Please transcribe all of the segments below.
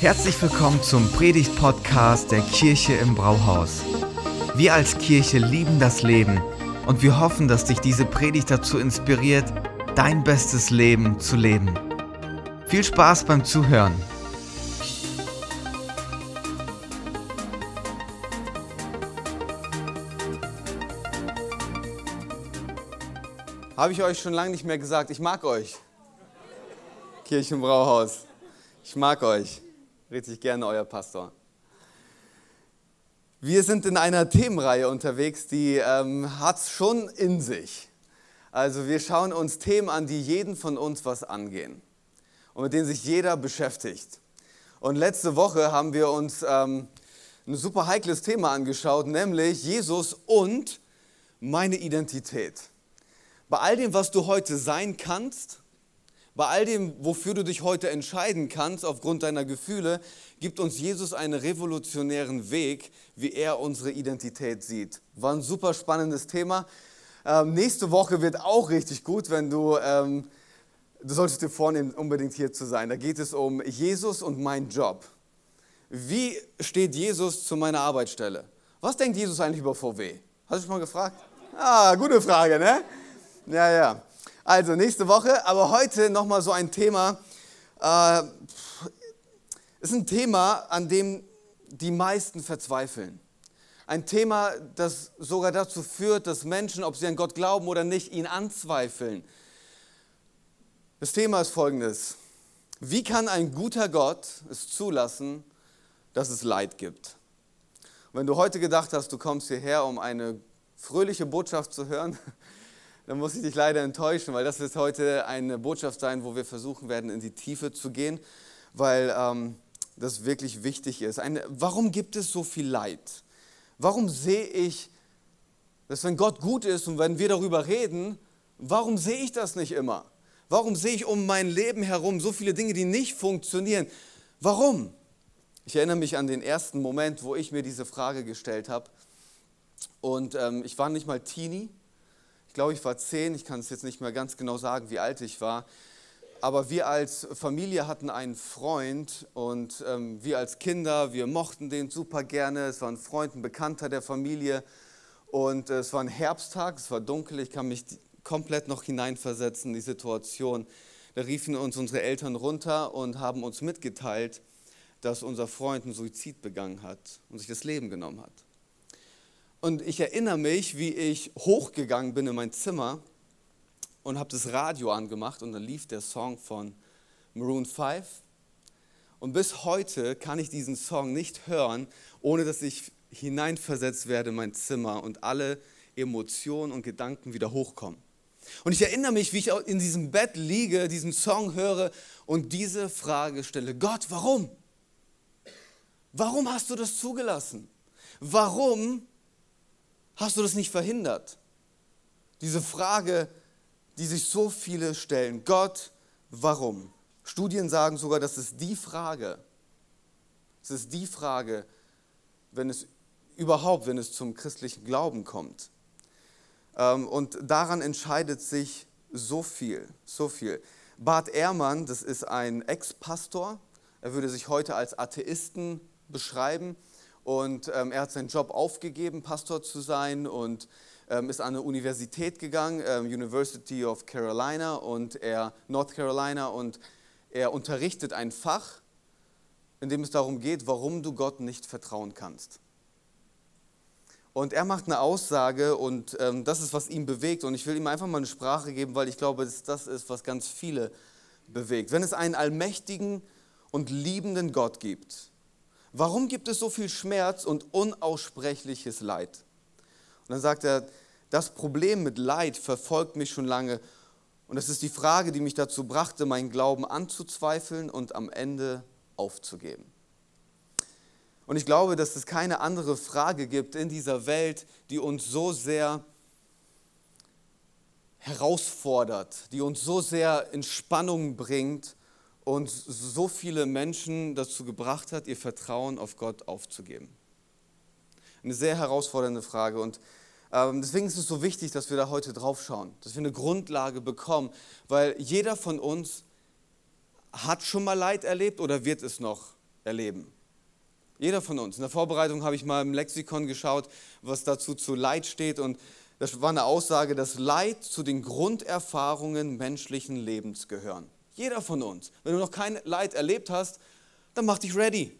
Herzlich willkommen zum Predigt-Podcast der Kirche im Brauhaus. Wir als Kirche lieben das Leben und wir hoffen, dass dich diese Predigt dazu inspiriert, dein bestes Leben zu leben. Viel Spaß beim Zuhören. Habe ich euch schon lange nicht mehr gesagt, ich mag euch. Kirchenbrauhaus. Ich mag euch. Richtig gerne euer Pastor. Wir sind in einer Themenreihe unterwegs, die ähm, hat es schon in sich. Also wir schauen uns Themen an, die jeden von uns was angehen und mit denen sich jeder beschäftigt. Und letzte Woche haben wir uns ähm, ein super heikles Thema angeschaut, nämlich Jesus und meine Identität. Bei all dem, was du heute sein kannst, bei all dem, wofür du dich heute entscheiden kannst aufgrund deiner Gefühle, gibt uns Jesus einen revolutionären Weg, wie er unsere Identität sieht. War ein super spannendes Thema. Ähm, nächste Woche wird auch richtig gut, wenn du, ähm, du solltest dir vornehmen, unbedingt hier zu sein. Da geht es um Jesus und meinen Job. Wie steht Jesus zu meiner Arbeitsstelle? Was denkt Jesus eigentlich über VW? Hast du schon mal gefragt? Ah, gute Frage, ne? Ja, ja. Also nächste Woche, aber heute nochmal so ein Thema. Äh, ist ein Thema, an dem die meisten verzweifeln. Ein Thema, das sogar dazu führt, dass Menschen, ob sie an Gott glauben oder nicht, ihn anzweifeln. Das Thema ist folgendes. Wie kann ein guter Gott es zulassen, dass es Leid gibt? Und wenn du heute gedacht hast, du kommst hierher, um eine fröhliche Botschaft zu hören, dann muss ich dich leider enttäuschen, weil das wird heute eine Botschaft sein, wo wir versuchen werden, in die Tiefe zu gehen, weil ähm, das wirklich wichtig ist. Eine, warum gibt es so viel Leid? Warum sehe ich, dass wenn Gott gut ist und wenn wir darüber reden, warum sehe ich das nicht immer? Warum sehe ich um mein Leben herum so viele Dinge, die nicht funktionieren? Warum? Ich erinnere mich an den ersten Moment, wo ich mir diese Frage gestellt habe. Und ähm, ich war nicht mal Teenie, ich glaube, ich war zehn, ich kann es jetzt nicht mehr ganz genau sagen, wie alt ich war. Aber wir als Familie hatten einen Freund und ähm, wir als Kinder, wir mochten den super gerne. Es war ein Freund, ein Bekannter der Familie. Und äh, es war ein Herbsttag, es war dunkel, ich kann mich komplett noch hineinversetzen in die Situation. Da riefen uns unsere Eltern runter und haben uns mitgeteilt, dass unser Freund einen Suizid begangen hat und sich das Leben genommen hat. Und ich erinnere mich, wie ich hochgegangen bin in mein Zimmer und habe das Radio angemacht und dann lief der Song von Maroon 5. Und bis heute kann ich diesen Song nicht hören, ohne dass ich hineinversetzt werde in mein Zimmer und alle Emotionen und Gedanken wieder hochkommen. Und ich erinnere mich, wie ich in diesem Bett liege, diesen Song höre und diese Frage stelle, Gott, warum? Warum hast du das zugelassen? Warum hast du das nicht verhindert? Diese Frage, die sich so viele stellen. Gott, warum? Studien sagen sogar, das ist die Frage. Es ist die Frage, wenn es überhaupt, wenn es zum christlichen Glauben kommt. Ähm, und daran entscheidet sich so viel, so viel. Bart Ehrmann, das ist ein Ex-Pastor, er würde sich heute als Atheisten beschreiben. Und ähm, er hat seinen Job aufgegeben, Pastor zu sein und ähm, ist an eine Universität gegangen, ähm, University of Carolina und er, North Carolina, und er unterrichtet ein Fach, in dem es darum geht, warum du Gott nicht vertrauen kannst. Und er macht eine Aussage und ähm, das ist, was ihn bewegt. Und ich will ihm einfach mal eine Sprache geben, weil ich glaube, dass das ist, was ganz viele bewegt. Wenn es einen allmächtigen und liebenden Gott gibt, Warum gibt es so viel Schmerz und unaussprechliches Leid? Und dann sagt er, das Problem mit Leid verfolgt mich schon lange. Und das ist die Frage, die mich dazu brachte, meinen Glauben anzuzweifeln und am Ende aufzugeben. Und ich glaube, dass es keine andere Frage gibt in dieser Welt, die uns so sehr herausfordert, die uns so sehr in Spannung bringt und so viele Menschen dazu gebracht hat, ihr Vertrauen auf Gott aufzugeben. Eine sehr herausfordernde Frage und ähm, deswegen ist es so wichtig, dass wir da heute drauf schauen, dass wir eine Grundlage bekommen, weil jeder von uns hat schon mal Leid erlebt oder wird es noch erleben. Jeder von uns. In der Vorbereitung habe ich mal im Lexikon geschaut, was dazu zu Leid steht. Und das war eine Aussage, dass Leid zu den Grunderfahrungen menschlichen Lebens gehören. Jeder von uns. Wenn du noch kein Leid erlebt hast, dann mach dich ready.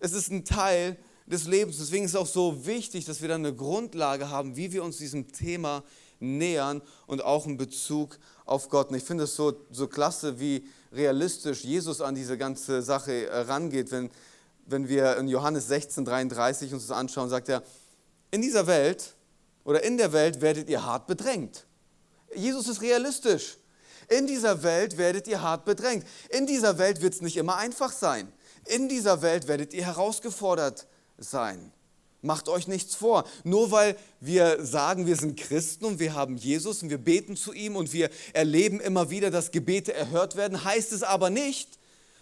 Es ist ein Teil des Lebens. Deswegen ist es auch so wichtig, dass wir dann eine Grundlage haben, wie wir uns diesem Thema nähern und auch in Bezug auf Gott. Und ich finde es so, so klasse, wie realistisch Jesus an diese ganze Sache äh, rangeht. Wenn, wenn wir in Johannes 16, 33 uns das anschauen, sagt er, in dieser Welt oder in der Welt werdet ihr hart bedrängt. Jesus ist realistisch. In dieser Welt werdet ihr hart bedrängt. In dieser Welt wird es nicht immer einfach sein. In dieser Welt werdet ihr herausgefordert sein. Macht euch nichts vor. Nur weil wir sagen, wir sind Christen und wir haben Jesus und wir beten zu ihm und wir erleben immer wieder, dass Gebete erhört werden, heißt es aber nicht,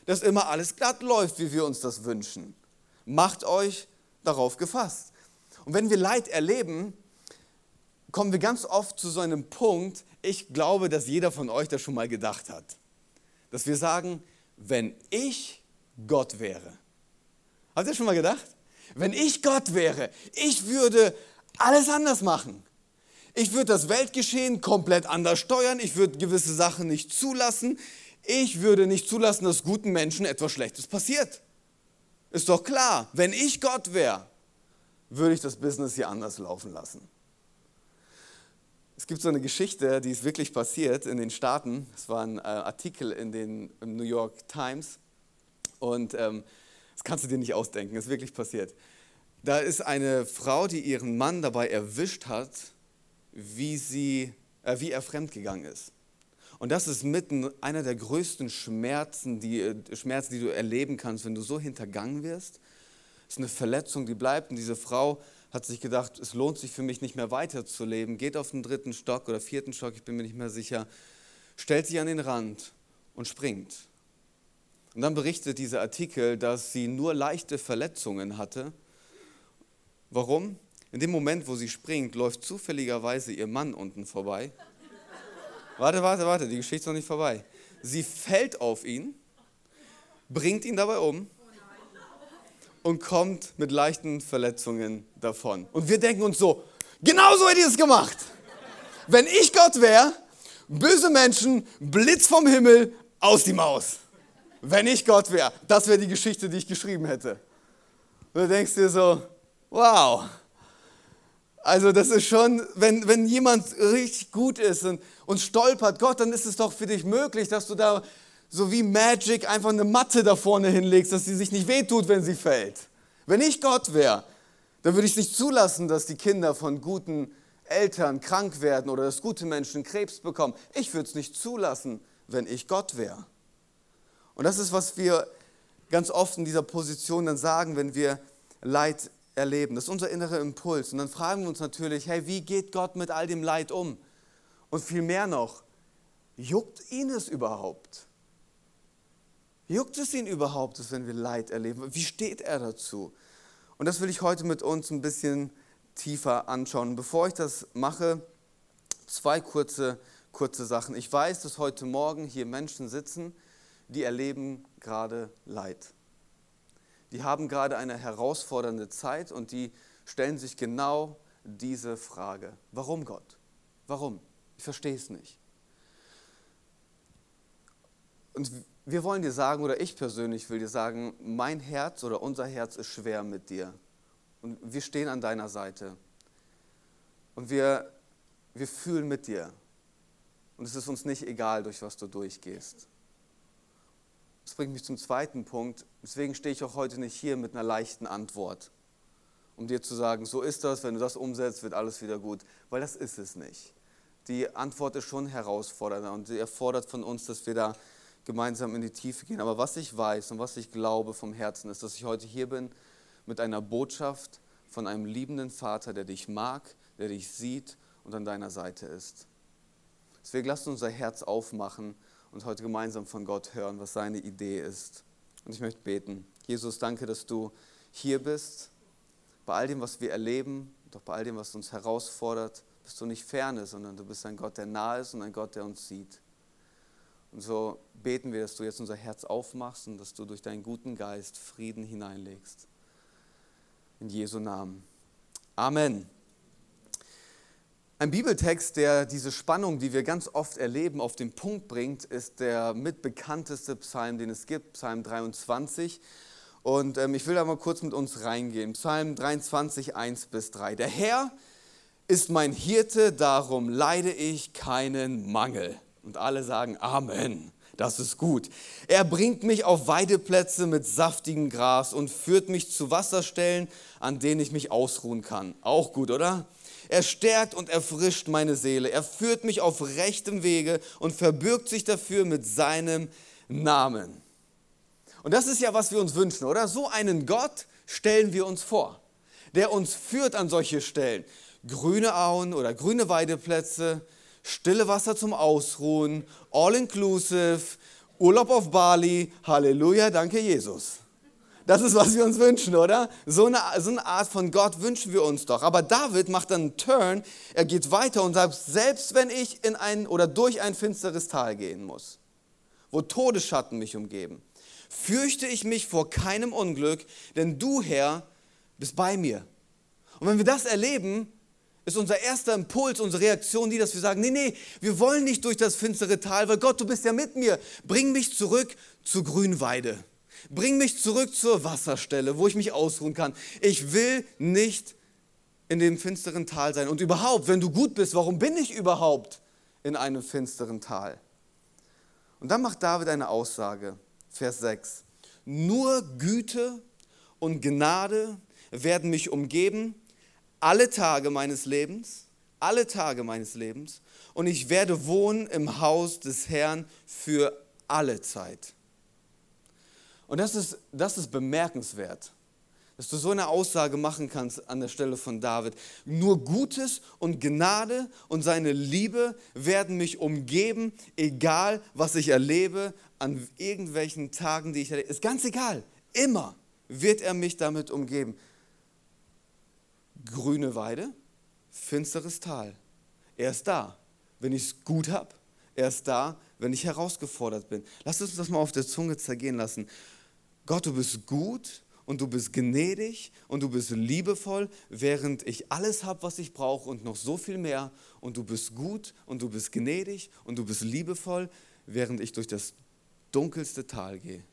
dass immer alles glatt läuft, wie wir uns das wünschen. Macht euch darauf gefasst. Und wenn wir Leid erleben, kommen wir ganz oft zu so einem Punkt, ich glaube, dass jeder von euch das schon mal gedacht hat, dass wir sagen, wenn ich Gott wäre. Habt ihr schon mal gedacht? Wenn ich Gott wäre, ich würde alles anders machen. Ich würde das Weltgeschehen komplett anders steuern. Ich würde gewisse Sachen nicht zulassen. Ich würde nicht zulassen, dass guten Menschen etwas Schlechtes passiert. Ist doch klar, wenn ich Gott wäre, würde ich das Business hier anders laufen lassen. Es gibt so eine Geschichte, die ist wirklich passiert in den Staaten. Es war ein äh, Artikel in den New York Times. Und ähm, das kannst du dir nicht ausdenken, das ist wirklich passiert. Da ist eine Frau, die ihren Mann dabei erwischt hat, wie, sie, äh, wie er fremdgegangen ist. Und das ist mitten einer der größten Schmerzen die, äh, Schmerzen, die du erleben kannst, wenn du so hintergangen wirst. Das ist eine Verletzung, die bleibt. Und diese Frau hat sich gedacht, es lohnt sich für mich nicht mehr weiterzuleben, geht auf den dritten Stock oder vierten Stock, ich bin mir nicht mehr sicher, stellt sich an den Rand und springt. Und dann berichtet dieser Artikel, dass sie nur leichte Verletzungen hatte. Warum? In dem Moment, wo sie springt, läuft zufälligerweise ihr Mann unten vorbei. Warte, warte, warte, die Geschichte ist noch nicht vorbei. Sie fällt auf ihn, bringt ihn dabei um und kommt mit leichten Verletzungen davon. Und wir denken uns so, genau so hätte ich es gemacht. Wenn ich Gott wäre, böse Menschen, Blitz vom Himmel, aus die Maus wenn ich Gott wäre. Das wäre die Geschichte, die ich geschrieben hätte. Und du denkst dir so, wow. Also das ist schon, wenn, wenn jemand richtig gut ist und, und stolpert, Gott, dann ist es doch für dich möglich, dass du da so wie Magic einfach eine Matte da vorne hinlegst, dass sie sich nicht wehtut, wenn sie fällt. Wenn ich Gott wäre, dann würde ich nicht zulassen, dass die Kinder von guten Eltern krank werden oder dass gute Menschen Krebs bekommen. Ich würde es nicht zulassen, wenn ich Gott wäre. Und das ist, was wir ganz oft in dieser Position dann sagen, wenn wir Leid erleben. Das ist unser innerer Impuls. Und dann fragen wir uns natürlich, hey, wie geht Gott mit all dem Leid um? Und viel mehr noch, juckt ihn es überhaupt? Juckt es ihn überhaupt, wenn wir Leid erleben? Wie steht er dazu? Und das will ich heute mit uns ein bisschen tiefer anschauen. Bevor ich das mache, zwei kurze, kurze Sachen. Ich weiß, dass heute Morgen hier Menschen sitzen, die erleben gerade Leid. Die haben gerade eine herausfordernde Zeit und die stellen sich genau diese Frage. Warum Gott? Warum? Ich verstehe es nicht. Und wir wollen dir sagen, oder ich persönlich will dir sagen, mein Herz oder unser Herz ist schwer mit dir. Und wir stehen an deiner Seite. Und wir, wir fühlen mit dir. Und es ist uns nicht egal, durch was du durchgehst. Das bringt mich zum zweiten Punkt. Deswegen stehe ich auch heute nicht hier mit einer leichten Antwort, um dir zu sagen, so ist das, wenn du das umsetzt, wird alles wieder gut. Weil das ist es nicht. Die Antwort ist schon herausfordernder und sie erfordert von uns, dass wir da gemeinsam in die Tiefe gehen. Aber was ich weiß und was ich glaube vom Herzen ist, dass ich heute hier bin mit einer Botschaft von einem liebenden Vater, der dich mag, der dich sieht und an deiner Seite ist. Deswegen lasst unser Herz aufmachen und heute gemeinsam von Gott hören, was seine Idee ist. Und ich möchte beten. Jesus, danke, dass du hier bist. Bei all dem, was wir erleben, doch bei all dem, was uns herausfordert, bist du nicht ferne, sondern du bist ein Gott, der nahe ist und ein Gott, der uns sieht. Und so beten wir, dass du jetzt unser Herz aufmachst und dass du durch deinen guten Geist Frieden hineinlegst. In Jesu Namen. Amen. Ein Bibeltext, der diese Spannung, die wir ganz oft erleben, auf den Punkt bringt, ist der mitbekannteste Psalm, den es gibt, Psalm 23. Und ähm, ich will da mal kurz mit uns reingehen. Psalm 23, 1 bis 3. Der Herr ist mein Hirte, darum leide ich keinen Mangel. Und alle sagen Amen. Das ist gut. Er bringt mich auf Weideplätze mit saftigem Gras und führt mich zu Wasserstellen, an denen ich mich ausruhen kann. Auch gut, oder? Er stärkt und erfrischt meine Seele. Er führt mich auf rechtem Wege und verbürgt sich dafür mit seinem Namen. Und das ist ja, was wir uns wünschen, oder? So einen Gott stellen wir uns vor, der uns führt an solche Stellen. Grüne Auen oder grüne Weideplätze, stille Wasser zum Ausruhen, all inclusive, Urlaub auf Bali, Halleluja, danke Jesus. Das ist, was wir uns wünschen, oder? So eine, so eine Art von Gott wünschen wir uns doch. Aber David macht dann einen Turn, er geht weiter und sagt, selbst wenn ich in ein oder durch ein finsteres Tal gehen muss, wo Todesschatten mich umgeben, fürchte ich mich vor keinem Unglück, denn du, Herr, bist bei mir. Und wenn wir das erleben, ist unser erster Impuls, unsere Reaktion die, dass wir sagen, nee, nee, wir wollen nicht durch das finstere Tal, weil Gott, du bist ja mit mir. Bring mich zurück zur Grünweide. Bring mich zurück zur Wasserstelle, wo ich mich ausruhen kann. Ich will nicht in dem finsteren Tal sein. Und überhaupt, wenn du gut bist, warum bin ich überhaupt in einem finsteren Tal? Und dann macht David eine Aussage, Vers 6. Nur Güte und Gnade werden mich umgeben alle Tage meines Lebens, alle Tage meines Lebens und ich werde wohnen im Haus des Herrn für alle Zeit. Und das ist, das ist bemerkenswert, dass du so eine Aussage machen kannst an der Stelle von David. Nur Gutes und Gnade und seine Liebe werden mich umgeben, egal was ich erlebe, an irgendwelchen Tagen, die ich erlebe. Ist ganz egal, immer wird er mich damit umgeben grüne Weide, finsteres Tal. Er ist da, wenn ich es gut habe. Er ist da, wenn ich herausgefordert bin. Lass uns das mal auf der Zunge zergehen lassen. Gott, du bist gut und du bist gnädig und du bist liebevoll, während ich alles habe, was ich brauche und noch so viel mehr. Und du bist gut und du bist gnädig und du bist liebevoll, während ich durch das dunkelste Tal gehe.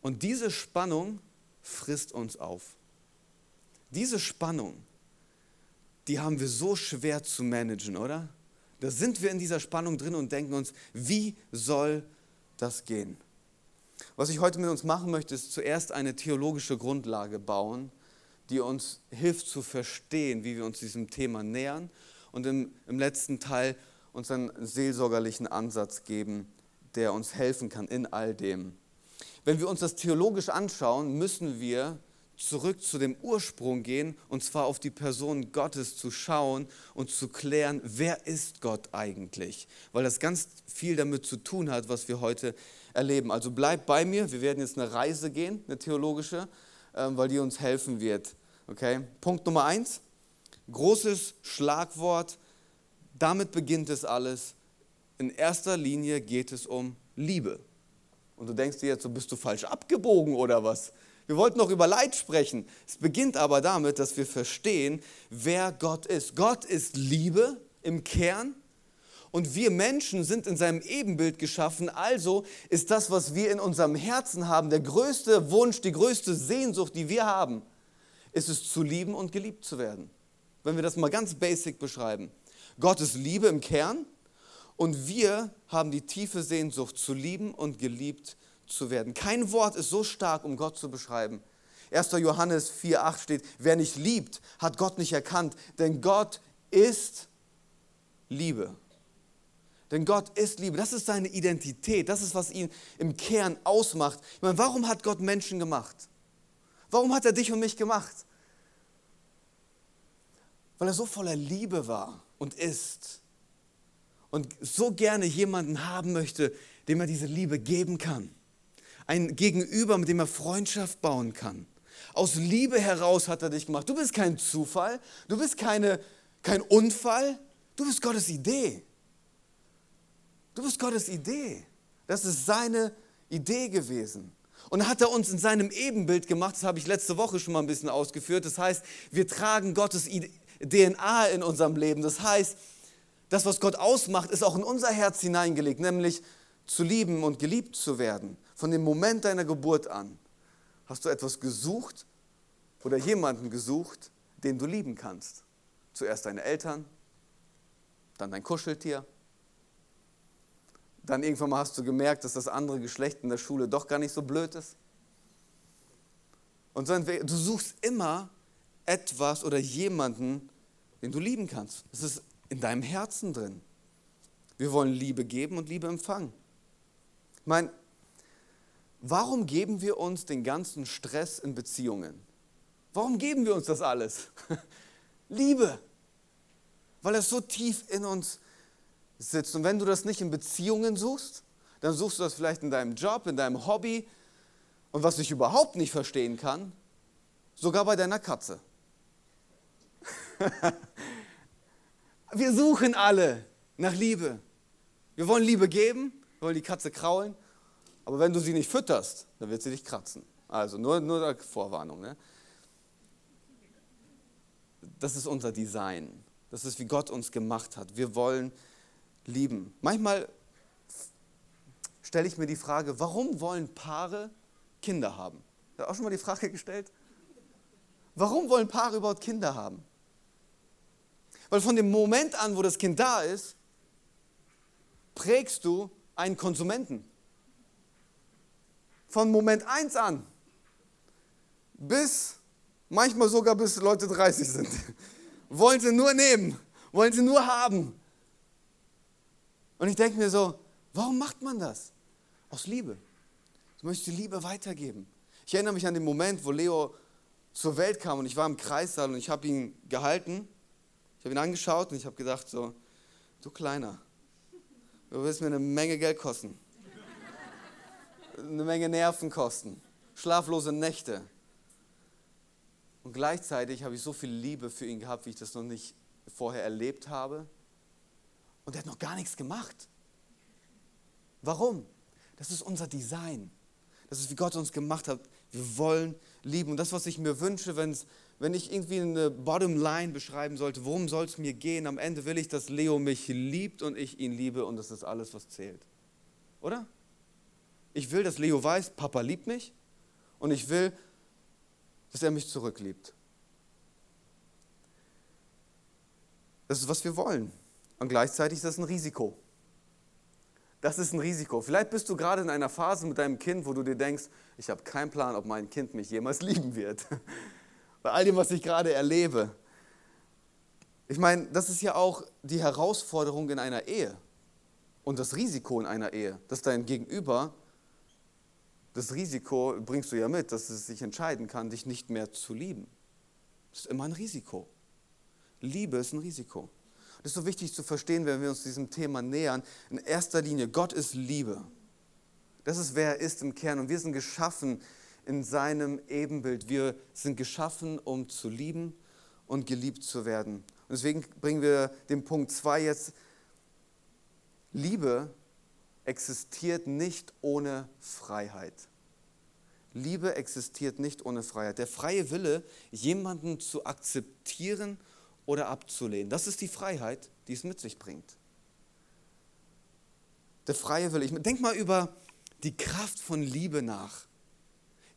Und diese Spannung frisst uns auf. Diese Spannung, die haben wir so schwer zu managen, oder? Da sind wir in dieser Spannung drin und denken uns, wie soll das gehen? Was ich heute mit uns machen möchte, ist zuerst eine theologische Grundlage bauen, die uns hilft zu verstehen, wie wir uns diesem Thema nähern und im, im letzten Teil uns einen seelsorgerlichen Ansatz geben, der uns helfen kann in all dem. Wenn wir uns das theologisch anschauen, müssen wir zurück zu dem Ursprung gehen, und zwar auf die Person Gottes zu schauen und zu klären, wer ist Gott eigentlich? Weil das ganz viel damit zu tun hat, was wir heute erleben. Also bleib bei mir, wir werden jetzt eine Reise gehen, eine theologische, ähm, weil die uns helfen wird. Okay? Punkt Nummer eins, großes Schlagwort, damit beginnt es alles. In erster Linie geht es um Liebe. Und du denkst dir jetzt, so bist du falsch abgebogen oder was? Wir wollten noch über Leid sprechen. Es beginnt aber damit, dass wir verstehen, wer Gott ist. Gott ist Liebe im Kern und wir Menschen sind in seinem Ebenbild geschaffen. Also ist das, was wir in unserem Herzen haben, der größte Wunsch, die größte Sehnsucht, die wir haben, ist es zu lieben und geliebt zu werden. Wenn wir das mal ganz basic beschreiben. Gott ist Liebe im Kern und wir haben die tiefe Sehnsucht zu lieben und geliebt zu werden. Kein Wort ist so stark, um Gott zu beschreiben. 1. Johannes 4,8 steht: Wer nicht liebt, hat Gott nicht erkannt, denn Gott ist Liebe. Denn Gott ist Liebe. Das ist seine Identität. Das ist, was ihn im Kern ausmacht. Ich meine, warum hat Gott Menschen gemacht? Warum hat er dich und mich gemacht? Weil er so voller Liebe war und ist. Und so gerne jemanden haben möchte, dem er diese Liebe geben kann ein Gegenüber, mit dem er Freundschaft bauen kann. Aus Liebe heraus hat er dich gemacht. Du bist kein Zufall, du bist keine, kein Unfall, du bist Gottes Idee. Du bist ist Gottes Idee. Das ist seine Idee gewesen. Und hat er uns in seinem Ebenbild gemacht, das habe ich letzte Woche schon mal ein bisschen ausgeführt. Das heißt, wir tragen Gottes DNA in unserem Leben. Das heißt, das, was Gott ausmacht, ist auch in unser Herz hineingelegt, nämlich zu lieben und geliebt zu werden. Von dem Moment deiner Geburt an hast du etwas gesucht oder jemanden gesucht, den du lieben kannst. Zuerst deine Eltern, dann dein Kuscheltier. Dann irgendwann mal hast du gemerkt, dass das andere Geschlecht in der Schule doch gar nicht so blöd ist. Und du suchst immer etwas oder jemanden, den du lieben kannst. Es ist in deinem Herzen drin. Wir wollen Liebe geben und Liebe empfangen. Ich meine, warum geben wir uns den ganzen Stress in Beziehungen? Warum geben wir uns das alles? Liebe. Weil es so tief in uns sitzt. Und wenn du das nicht in Beziehungen suchst, dann suchst du das vielleicht in deinem Job, in deinem Hobby. Und was ich überhaupt nicht verstehen kann, sogar bei deiner Katze. wir suchen alle nach Liebe. Wir wollen Liebe geben, wir wollen die Katze kraulen, aber wenn du sie nicht fütterst, dann wird sie dich kratzen. Also nur, nur Vorwarnung. Ne? Das ist unser Design. Das ist, wie Gott uns gemacht hat. Wir wollen lieben. Manchmal stelle ich mir die Frage, warum wollen Paare Kinder haben? Hast du auch schon mal die Frage gestellt? Warum wollen Paare überhaupt Kinder haben? Weil von dem Moment an, wo das Kind da ist, prägst du einen Konsumenten. Von Moment 1 an bis, manchmal sogar bis Leute 30 sind, wollen sie nur nehmen, wollen sie nur haben. Und ich denke mir so, warum macht man das? Aus Liebe. Möchtest die Liebe weitergeben. Ich erinnere mich an den Moment, wo Leo zur Welt kam und ich war im Kreissaal und ich habe ihn gehalten habe ihn angeschaut und ich habe gedacht so, du Kleiner, du wirst mir eine Menge Geld kosten. Eine Menge Nerven kosten. Schlaflose Nächte. Und gleichzeitig habe ich so viel Liebe für ihn gehabt, wie ich das noch nicht vorher erlebt habe. Und er hat noch gar nichts gemacht. Warum? Das ist unser Design. Das ist, wie Gott uns gemacht hat. Wir wollen lieben. Und das, was ich mir wünsche, wenn es wenn ich irgendwie eine Bottomline beschreiben sollte, worum soll es mir gehen? Am Ende will ich, dass Leo mich liebt und ich ihn liebe und das ist alles, was zählt. Oder? Ich will, dass Leo weiß, Papa liebt mich und ich will, dass er mich zurückliebt. Das ist, was wir wollen. Und gleichzeitig ist das ein Risiko. Das ist ein Risiko. Vielleicht bist du gerade in einer Phase mit deinem Kind, wo du dir denkst, ich habe keinen Plan, ob mein Kind mich jemals lieben wird bei all dem, was ich gerade erlebe. Ich meine, das ist ja auch die Herausforderung in einer Ehe und das Risiko in einer Ehe, dass dein Gegenüber, das Risiko bringst du ja mit, dass es sich entscheiden kann, dich nicht mehr zu lieben. Das ist immer ein Risiko. Liebe ist ein Risiko. Das ist so wichtig zu verstehen, wenn wir uns diesem Thema nähern. In erster Linie, Gott ist Liebe. Das ist, wer er ist im Kern. Und wir sind geschaffen in seinem Ebenbild. Wir sind geschaffen, um zu lieben und geliebt zu werden. Und deswegen bringen wir den Punkt 2 jetzt. Liebe existiert nicht ohne Freiheit. Liebe existiert nicht ohne Freiheit. Der freie Wille, jemanden zu akzeptieren oder abzulehnen, das ist die Freiheit, die es mit sich bringt. Der freie Wille. Ich denk mal über die Kraft von Liebe nach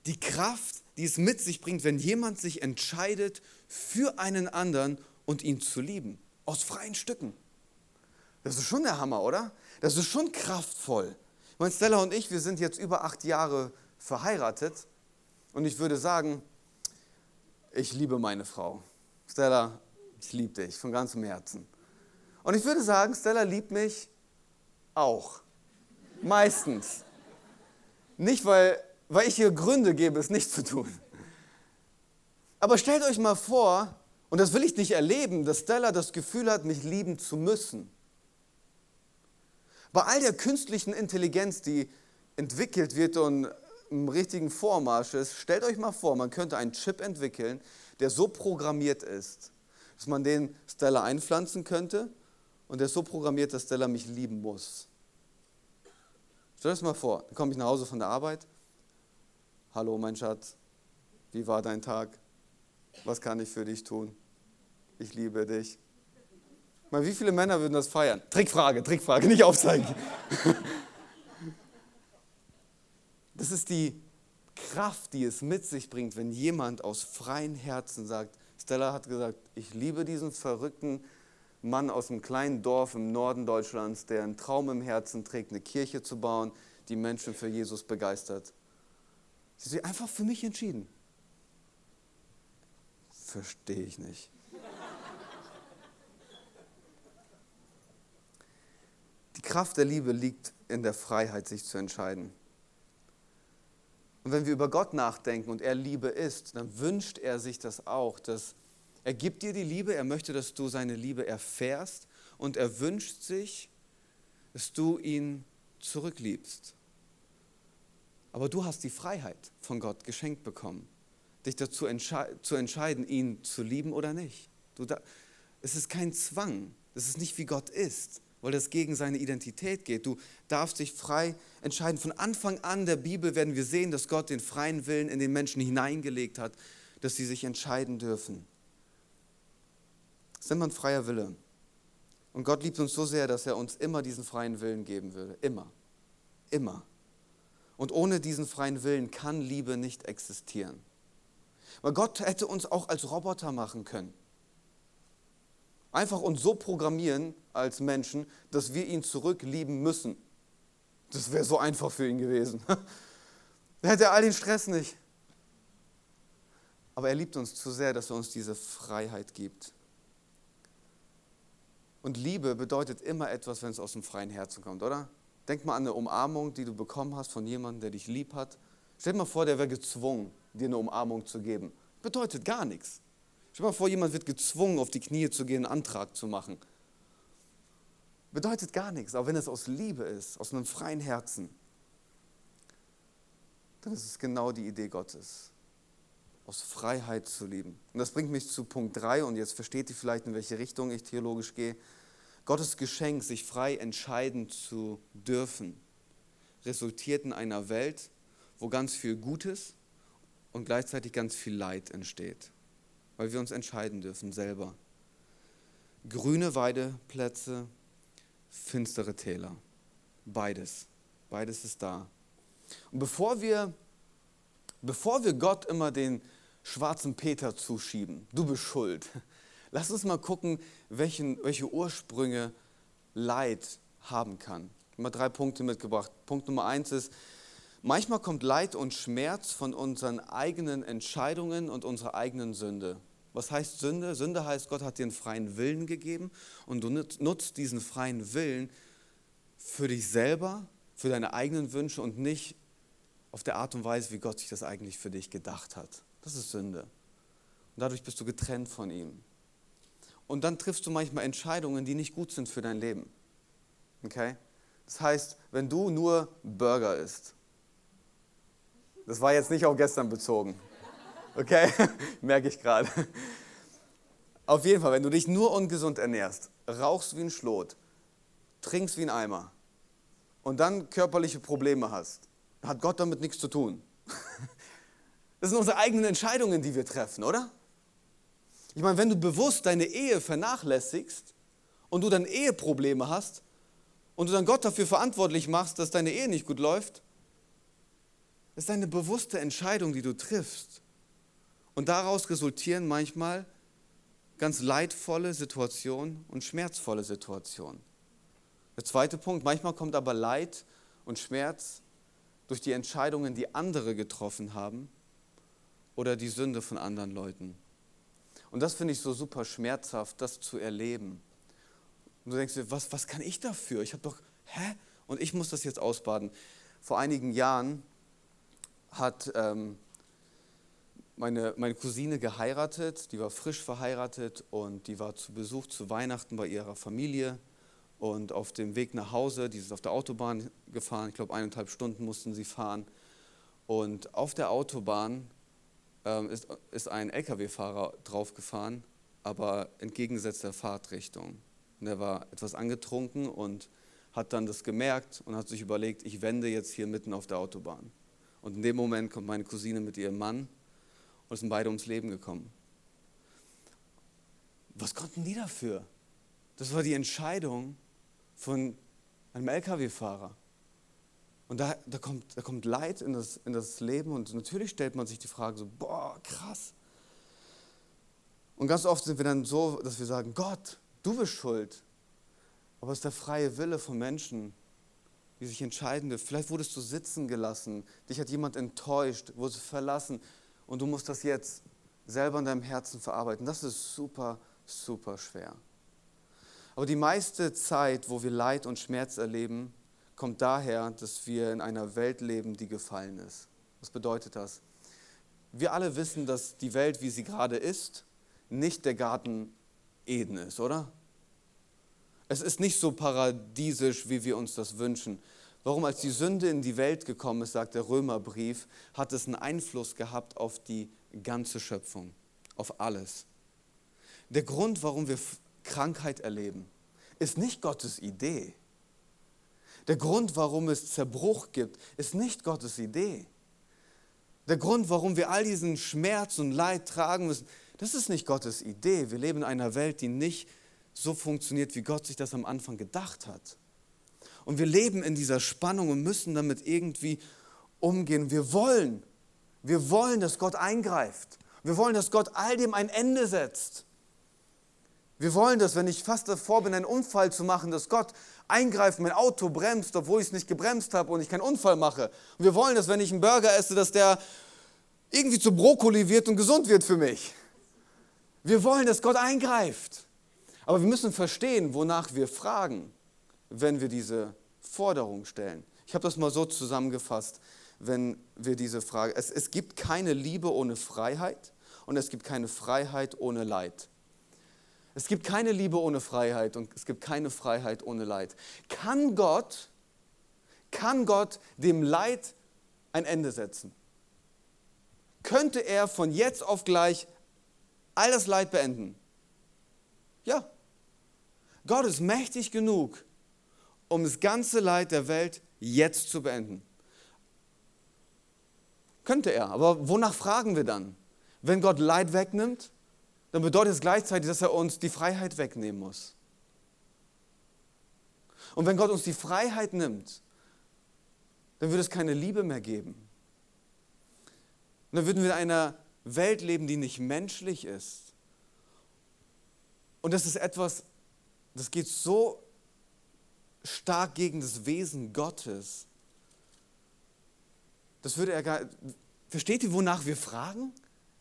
die Kraft, die es mit sich bringt, wenn jemand sich entscheidet, für einen anderen und ihn zu lieben. Aus freien Stücken. Das ist schon der Hammer, oder? Das ist schon kraftvoll. Ich Stella und ich, wir sind jetzt über acht Jahre verheiratet und ich würde sagen, ich liebe meine Frau. Stella, ich liebe dich von ganzem Herzen. Und ich würde sagen, Stella liebt mich auch. Meistens. Nicht, weil weil ich hier Gründe gebe, es nicht zu tun. Aber stellt euch mal vor, und das will ich nicht erleben, dass Stella das Gefühl hat, mich lieben zu müssen. Bei all der künstlichen Intelligenz, die entwickelt wird und im richtigen Vormarsch ist, stellt euch mal vor, man könnte einen Chip entwickeln, der so programmiert ist, dass man den Stella einpflanzen könnte und der ist so programmiert, dass Stella mich lieben muss. Stell dir das mal vor, dann komme ich nach Hause von der Arbeit. Hallo, mein Schatz, wie war dein Tag? Was kann ich für dich tun? Ich liebe dich. Mal, wie viele Männer würden das feiern? Trickfrage, Trickfrage, nicht aufzeigen. Das ist die Kraft, die es mit sich bringt, wenn jemand aus freiem Herzen sagt, Stella hat gesagt, ich liebe diesen verrückten Mann aus einem kleinen Dorf im Norden Deutschlands, der einen Traum im Herzen trägt, eine Kirche zu bauen, die Menschen für Jesus begeistert. Sie hat sich einfach für mich entschieden. Verstehe ich nicht. Kraft der Liebe liegt in der Freiheit, sich zu entscheiden. Und wenn wir über Gott nachdenken und er Liebe ist, dann wünscht er sich das auch, dass er gibt dir die Liebe, er möchte, dass du seine Liebe erfährst und er wünscht sich, dass du ihn zurückliebst. Aber du hast die Freiheit von Gott geschenkt bekommen, dich dazu entsche zu entscheiden, ihn zu lieben oder nicht. Da es ist kein Zwang, es ist nicht wie Gott ist weil das gegen seine Identität geht. Du darfst dich frei entscheiden. Von Anfang an der Bibel werden wir sehen, dass Gott den freien Willen in den Menschen hineingelegt hat, dass sie sich entscheiden dürfen. Das ist immer ein freier Wille. Und Gott liebt uns so sehr, dass er uns immer diesen freien Willen geben würde. Immer. Immer. Und ohne diesen freien Willen kann Liebe nicht existieren. Weil Gott hätte uns auch als Roboter machen können. Einfach uns so programmieren als Menschen, dass wir ihn zurücklieben müssen. Das wäre so einfach für ihn gewesen. Da hätte er all den Stress nicht. Aber er liebt uns zu sehr, dass er uns diese Freiheit gibt. Und Liebe bedeutet immer etwas, wenn es aus dem freien Herzen kommt, oder? Denk mal an eine Umarmung, die du bekommen hast von jemandem, der dich lieb hat. Stell dir mal vor, der wäre gezwungen, dir eine Umarmung zu geben. Bedeutet gar nichts. Stell dir mal vor, jemand wird gezwungen, auf die Knie zu gehen, einen Antrag zu machen. Bedeutet gar nichts, aber wenn es aus Liebe ist, aus einem freien Herzen, dann ist es genau die Idee Gottes, aus Freiheit zu lieben. Und das bringt mich zu Punkt 3 und jetzt versteht ihr vielleicht, in welche Richtung ich theologisch gehe. Gottes Geschenk, sich frei entscheiden zu dürfen, resultiert in einer Welt, wo ganz viel Gutes und gleichzeitig ganz viel Leid entsteht weil wir uns entscheiden dürfen selber. Grüne Weideplätze, finstere Täler. Beides. Beides ist da. Und bevor wir, bevor wir Gott immer den schwarzen Peter zuschieben, du bist schuld, lass uns mal gucken, welchen, welche Ursprünge Leid haben kann. Ich habe mal drei Punkte mitgebracht. Punkt Nummer eins ist, manchmal kommt Leid und Schmerz von unseren eigenen Entscheidungen und unserer eigenen Sünde. Was heißt Sünde? Sünde heißt, Gott hat dir einen freien Willen gegeben und du nutzt diesen freien Willen für dich selber, für deine eigenen Wünsche und nicht auf der Art und Weise, wie Gott sich das eigentlich für dich gedacht hat. Das ist Sünde. Und dadurch bist du getrennt von ihm. Und dann triffst du manchmal Entscheidungen, die nicht gut sind für dein Leben. Okay? Das heißt, wenn du nur Burger isst, das war jetzt nicht auf gestern bezogen, Okay, merke ich gerade. Auf jeden Fall, wenn du dich nur ungesund ernährst, rauchst wie ein Schlot, trinkst wie ein Eimer und dann körperliche Probleme hast, hat Gott damit nichts zu tun. Das sind unsere eigenen Entscheidungen, die wir treffen, oder? Ich meine, wenn du bewusst deine Ehe vernachlässigst und du dann Eheprobleme hast und du dann Gott dafür verantwortlich machst, dass deine Ehe nicht gut läuft, ist eine bewusste Entscheidung, die du triffst. Und daraus resultieren manchmal ganz leidvolle Situationen und schmerzvolle Situationen. Der zweite Punkt, manchmal kommt aber Leid und Schmerz durch die Entscheidungen, die andere getroffen haben oder die Sünde von anderen Leuten. Und das finde ich so super schmerzhaft, das zu erleben. Und du denkst dir, was, was kann ich dafür? Ich habe doch, hä? Und ich muss das jetzt ausbaden. Vor einigen Jahren hat ähm, meine, meine Cousine geheiratet, die war frisch verheiratet und die war zu Besuch zu Weihnachten bei ihrer Familie. Und auf dem Weg nach Hause, die ist auf der Autobahn gefahren, ich glaube eineinhalb Stunden mussten sie fahren. Und auf der Autobahn ähm, ist, ist ein Lkw-Fahrer draufgefahren, aber entgegengesetzter Fahrtrichtung. Und er war etwas angetrunken und hat dann das gemerkt und hat sich überlegt, ich wende jetzt hier mitten auf der Autobahn. Und in dem Moment kommt meine Cousine mit ihrem Mann und sind beide ums Leben gekommen. Was konnten die dafür? Das war die Entscheidung von einem Lkw-Fahrer. Und da, da, kommt, da kommt Leid in das, in das Leben und natürlich stellt man sich die Frage so, boah, krass. Und ganz oft sind wir dann so, dass wir sagen, Gott, du bist schuld. Aber es ist der freie Wille von Menschen, die sich entscheiden dürfen. Vielleicht wurdest du sitzen gelassen, dich hat jemand enttäuscht, wurdest verlassen und du musst das jetzt selber in deinem Herzen verarbeiten. Das ist super, super schwer. Aber die meiste Zeit, wo wir Leid und Schmerz erleben, kommt daher, dass wir in einer Welt leben, die gefallen ist. Was bedeutet das? Wir alle wissen, dass die Welt, wie sie gerade ist, nicht der Garten Eden ist, oder? Es ist nicht so paradiesisch, wie wir uns das wünschen. Warum? Als die Sünde in die Welt gekommen ist, sagt der Römerbrief, hat es einen Einfluss gehabt auf die ganze Schöpfung, auf alles. Der Grund, warum wir Krankheit erleben, ist nicht Gottes Idee. Der Grund, warum es Zerbruch gibt, ist nicht Gottes Idee. Der Grund, warum wir all diesen Schmerz und Leid tragen müssen, das ist nicht Gottes Idee. Wir leben in einer Welt, die nicht so funktioniert, wie Gott sich das am Anfang gedacht hat. Und wir leben in dieser Spannung und müssen damit irgendwie umgehen. Wir wollen, wir wollen, dass Gott eingreift. Wir wollen, dass Gott all dem ein Ende setzt. Wir wollen das, wenn ich fast davor bin, einen Unfall zu machen, dass Gott eingreift, mein Auto bremst, obwohl ich es nicht gebremst habe und ich keinen Unfall mache. Und wir wollen das, wenn ich einen Burger esse, dass der irgendwie zu Brokkoli wird und gesund wird für mich. Wir wollen, dass Gott eingreift. Aber wir müssen verstehen, wonach wir fragen, wenn wir diese Forderung stellen. Ich habe das mal so zusammengefasst, wenn wir diese Frage. Es, es gibt keine Liebe ohne Freiheit und es gibt keine Freiheit ohne Leid. Es gibt keine Liebe ohne Freiheit und es gibt keine Freiheit ohne Leid. Kann Gott, kann Gott dem Leid ein Ende setzen? Könnte er von jetzt auf gleich all das Leid beenden? Ja, Gott ist mächtig genug, um das ganze Leid der Welt jetzt zu beenden. Könnte er, aber wonach fragen wir dann? Wenn Gott Leid wegnimmt, dann bedeutet es gleichzeitig, dass er uns die Freiheit wegnehmen muss. Und wenn Gott uns die Freiheit nimmt, dann würde es keine Liebe mehr geben. Und dann würden wir in einer Welt leben, die nicht menschlich ist. Und das ist etwas, das geht so stark gegen das Wesen Gottes. Das würde er gar. Versteht ihr, wonach wir fragen?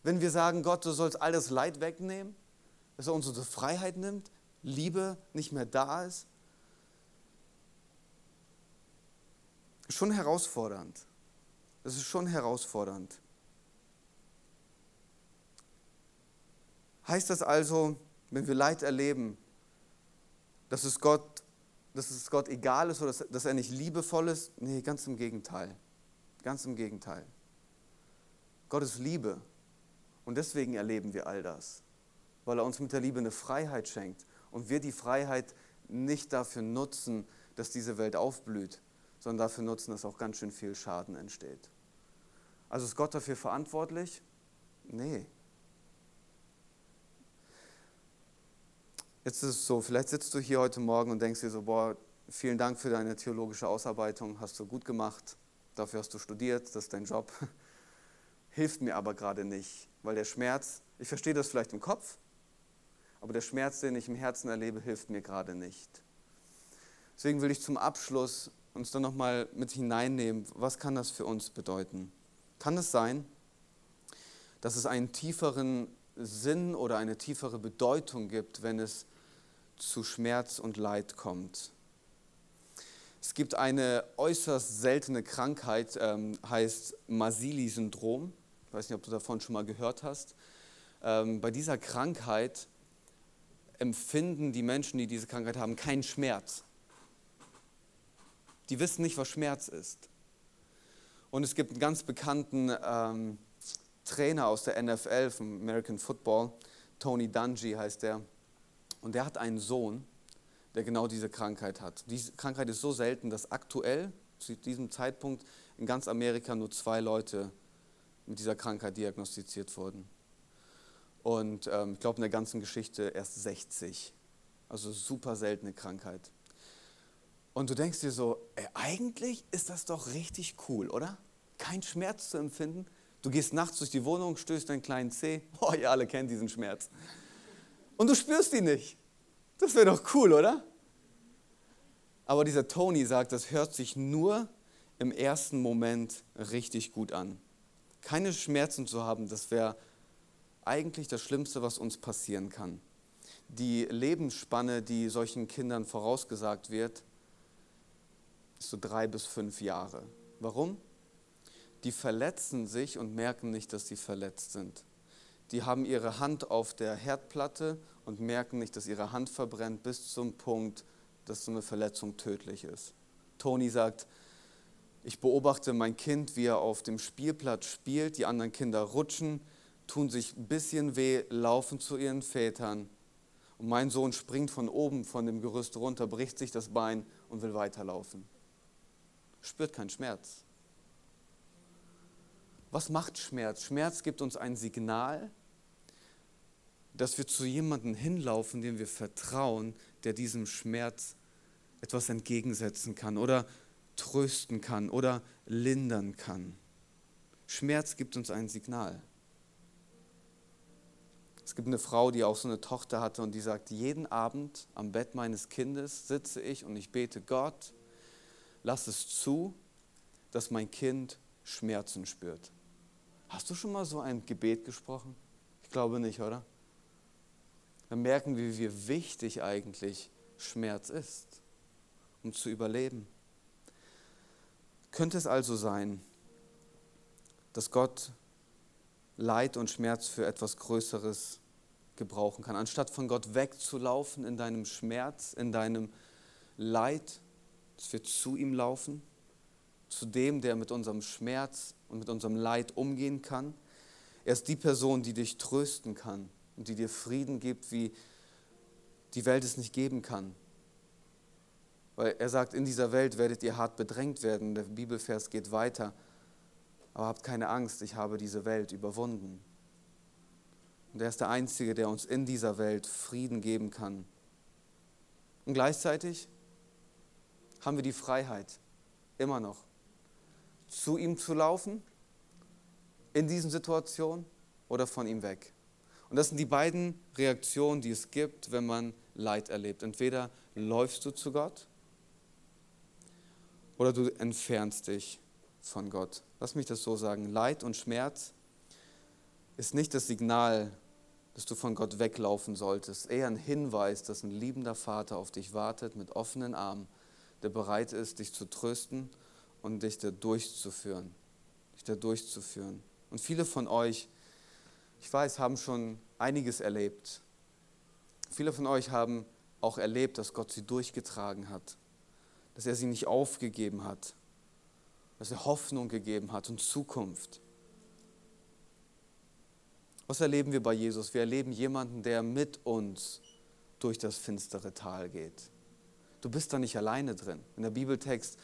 Wenn wir sagen, Gott, du sollst all das Leid wegnehmen, dass er uns unsere Freiheit nimmt, Liebe nicht mehr da ist. Schon herausfordernd. Das ist schon herausfordernd. Heißt das also, wenn wir Leid erleben, dass es Gott, dass es Gott egal ist oder dass er nicht liebevoll ist. Nee, ganz im Gegenteil. Ganz im Gegenteil. Gott ist Liebe. Und deswegen erleben wir all das. Weil er uns mit der Liebe eine Freiheit schenkt. Und wir die Freiheit nicht dafür nutzen, dass diese Welt aufblüht, sondern dafür nutzen, dass auch ganz schön viel Schaden entsteht. Also ist Gott dafür verantwortlich? Nee, Jetzt ist es so, vielleicht sitzt du hier heute Morgen und denkst dir so, boah, vielen Dank für deine theologische Ausarbeitung, hast du gut gemacht, dafür hast du studiert, das ist dein Job. Hilft mir aber gerade nicht, weil der Schmerz, ich verstehe das vielleicht im Kopf, aber der Schmerz, den ich im Herzen erlebe, hilft mir gerade nicht. Deswegen will ich zum Abschluss uns dann nochmal mit hineinnehmen, was kann das für uns bedeuten? Kann es sein, dass es einen tieferen Sinn oder eine tiefere Bedeutung gibt, wenn es zu Schmerz und Leid kommt. Es gibt eine äußerst seltene Krankheit, ähm, heißt Masili-Syndrom. Ich weiß nicht, ob du davon schon mal gehört hast. Ähm, bei dieser Krankheit empfinden die Menschen, die diese Krankheit haben, keinen Schmerz. Die wissen nicht, was Schmerz ist. Und es gibt einen ganz bekannten ähm, Trainer aus der NFL, vom American Football, Tony Dungy heißt der. Und der hat einen Sohn, der genau diese Krankheit hat. Diese Krankheit ist so selten, dass aktuell zu diesem Zeitpunkt in ganz Amerika nur zwei Leute mit dieser Krankheit diagnostiziert wurden. Und ähm, ich glaube in der ganzen Geschichte erst 60. Also super seltene Krankheit. Und du denkst dir so, ey, eigentlich ist das doch richtig cool, oder? Kein Schmerz zu empfinden. Du gehst nachts durch die Wohnung, stößt deinen kleinen Zeh. Boah, ihr alle kennt diesen Schmerz. Und du spürst ihn nicht. Das wäre doch cool, oder? Aber dieser Tony sagt, das hört sich nur im ersten Moment richtig gut an. Keine Schmerzen zu haben, das wäre eigentlich das Schlimmste, was uns passieren kann. Die Lebensspanne, die solchen Kindern vorausgesagt wird, ist so drei bis fünf Jahre. Warum? Die verletzen sich und merken nicht, dass sie verletzt sind. Die haben ihre Hand auf der Herdplatte und merken nicht, dass ihre Hand verbrennt, bis zum Punkt, dass so eine Verletzung tödlich ist. Toni sagt, ich beobachte mein Kind, wie er auf dem Spielplatz spielt, die anderen Kinder rutschen, tun sich ein bisschen weh, laufen zu ihren Vätern. Und mein Sohn springt von oben von dem Gerüst runter, bricht sich das Bein und will weiterlaufen spürt keinen Schmerz. Was macht Schmerz? Schmerz gibt uns ein Signal, dass wir zu jemandem hinlaufen, dem wir vertrauen, der diesem Schmerz etwas entgegensetzen kann oder trösten kann oder lindern kann. Schmerz gibt uns ein Signal. Es gibt eine Frau, die auch so eine Tochter hatte und die sagt, jeden Abend am Bett meines Kindes sitze ich und ich bete Gott, lass es zu, dass mein Kind Schmerzen spürt. Hast du schon mal so ein Gebet gesprochen? Ich glaube nicht, oder? Dann merken wir, wie wichtig eigentlich Schmerz ist, um zu überleben. Könnte es also sein, dass Gott Leid und Schmerz für etwas Größeres gebrauchen kann? Anstatt von Gott wegzulaufen in deinem Schmerz, in deinem Leid, dass wir zu ihm laufen, zu dem, der mit unserem Schmerz und mit unserem Leid umgehen kann. Er ist die Person, die dich trösten kann und die dir Frieden gibt, wie die Welt es nicht geben kann. Weil er sagt, in dieser Welt werdet ihr hart bedrängt werden. Der Bibelvers geht weiter. Aber habt keine Angst, ich habe diese Welt überwunden. Und er ist der Einzige, der uns in dieser Welt Frieden geben kann. Und gleichzeitig haben wir die Freiheit, immer noch, zu ihm zu laufen, in diesen Situationen oder von ihm weg. Und das sind die beiden Reaktionen, die es gibt, wenn man Leid erlebt. Entweder läufst du zu Gott oder du entfernst dich von Gott. Lass mich das so sagen. Leid und Schmerz ist nicht das Signal, dass du von Gott weglaufen solltest. Eher ein Hinweis, dass ein liebender Vater auf dich wartet mit offenen Armen der bereit ist, dich zu trösten und dich da durchzuführen. Dich da durchzuführen. Und viele von euch, ich weiß, haben schon einiges erlebt. Viele von euch haben auch erlebt, dass Gott sie durchgetragen hat, dass er sie nicht aufgegeben hat, dass er Hoffnung gegeben hat und Zukunft. Was erleben wir bei Jesus? Wir erleben jemanden, der mit uns durch das finstere Tal geht. Du bist da nicht alleine drin. In der Bibeltext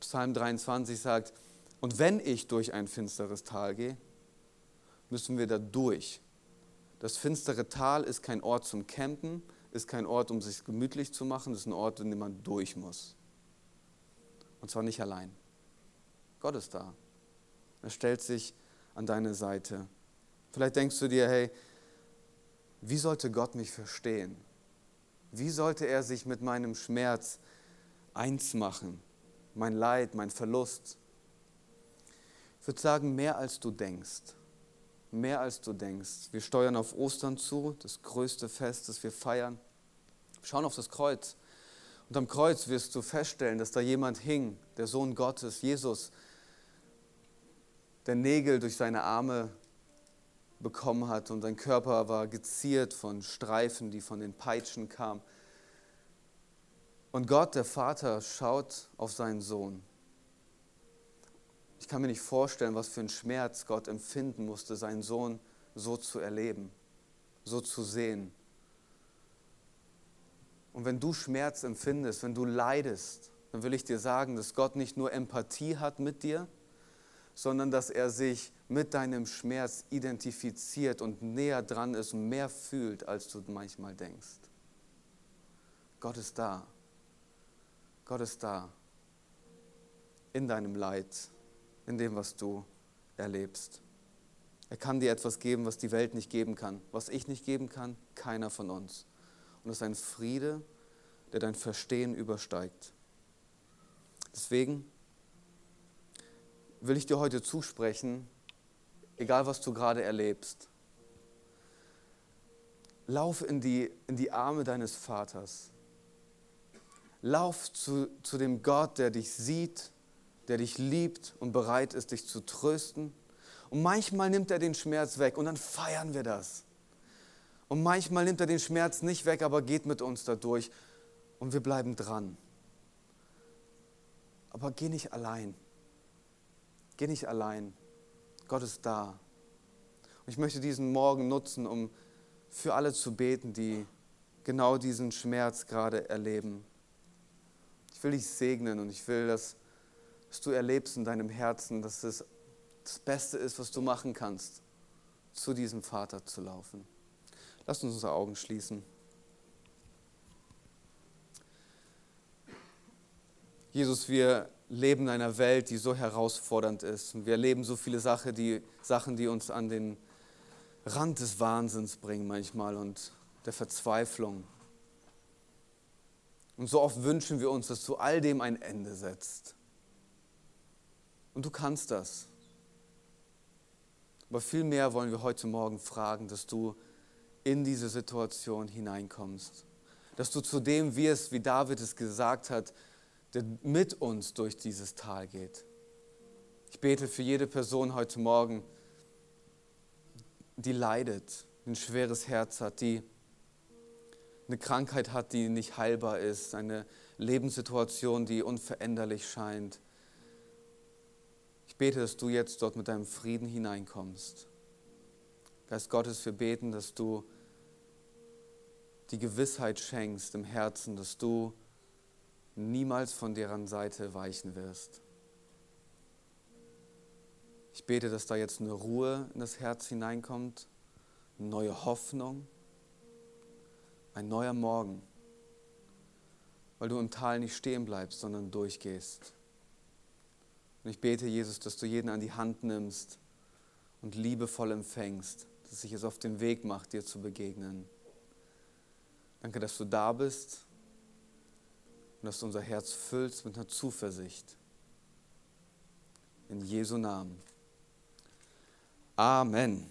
Psalm 23 sagt, und wenn ich durch ein finsteres Tal gehe, müssen wir da durch. Das finstere Tal ist kein Ort zum Campen, ist kein Ort, um sich gemütlich zu machen, ist ein Ort, in dem man durch muss. Und zwar nicht allein. Gott ist da. Er stellt sich an deine Seite. Vielleicht denkst du dir, hey, wie sollte Gott mich verstehen? Wie sollte er sich mit meinem Schmerz eins machen? Mein Leid, mein Verlust? Ich würde sagen, mehr als du denkst. Mehr als du denkst. Wir steuern auf Ostern zu, das größte Fest, das wir feiern. Schauen auf das Kreuz. Und am Kreuz wirst du feststellen, dass da jemand hing, der Sohn Gottes, Jesus, der Nägel durch seine Arme bekommen hat und sein Körper war geziert von Streifen, die von den Peitschen kamen. Und Gott, der Vater, schaut auf seinen Sohn. Ich kann mir nicht vorstellen, was für einen Schmerz Gott empfinden musste, seinen Sohn so zu erleben, so zu sehen. Und wenn du Schmerz empfindest, wenn du leidest, dann will ich dir sagen, dass Gott nicht nur Empathie hat mit dir, sondern dass er sich mit deinem Schmerz identifiziert und näher dran ist und mehr fühlt, als du manchmal denkst. Gott ist da. Gott ist da. In deinem Leid, in dem, was du erlebst. Er kann dir etwas geben, was die Welt nicht geben kann. Was ich nicht geben kann, keiner von uns. Und es ist ein Friede, der dein Verstehen übersteigt. Deswegen will ich dir heute zusprechen, egal was du gerade erlebst, lauf in die, in die Arme deines Vaters. Lauf zu, zu dem Gott, der dich sieht, der dich liebt und bereit ist, dich zu trösten. Und manchmal nimmt er den Schmerz weg und dann feiern wir das. Und manchmal nimmt er den Schmerz nicht weg, aber geht mit uns dadurch und wir bleiben dran. Aber geh nicht allein. Geh nicht allein. Gott ist da. Und ich möchte diesen Morgen nutzen, um für alle zu beten, die genau diesen Schmerz gerade erleben. Ich will dich segnen und ich will, dass, dass du erlebst in deinem Herzen, dass es das Beste ist, was du machen kannst, zu diesem Vater zu laufen. Lass uns unsere Augen schließen. Jesus, wir leben in einer Welt, die so herausfordernd ist. Wir erleben so viele Sachen die, Sachen, die uns an den Rand des Wahnsinns bringen manchmal und der Verzweiflung. Und so oft wünschen wir uns, dass du all dem ein Ende setzt. Und du kannst das. Aber vielmehr wollen wir heute Morgen fragen, dass du in diese Situation hineinkommst. Dass du zu dem wirst, wie David es gesagt hat, der mit uns durch dieses Tal geht. Ich bete für jede Person heute Morgen, die leidet, ein schweres Herz hat, die eine Krankheit hat, die nicht heilbar ist, eine Lebenssituation, die unveränderlich scheint. Ich bete, dass du jetzt dort mit deinem Frieden hineinkommst. Geist Gottes, wir beten, dass du die Gewissheit schenkst im Herzen, dass du niemals von deren Seite weichen wirst. Ich bete, dass da jetzt eine Ruhe in das Herz hineinkommt, eine neue Hoffnung, ein neuer Morgen, weil du im Tal nicht stehen bleibst, sondern durchgehst. Und ich bete, Jesus, dass du jeden an die Hand nimmst und liebevoll empfängst, dass sich es auf den Weg macht, dir zu begegnen. Danke, dass du da bist und dass du unser Herz füllst mit einer Zuversicht. In Jesu Namen. Amen.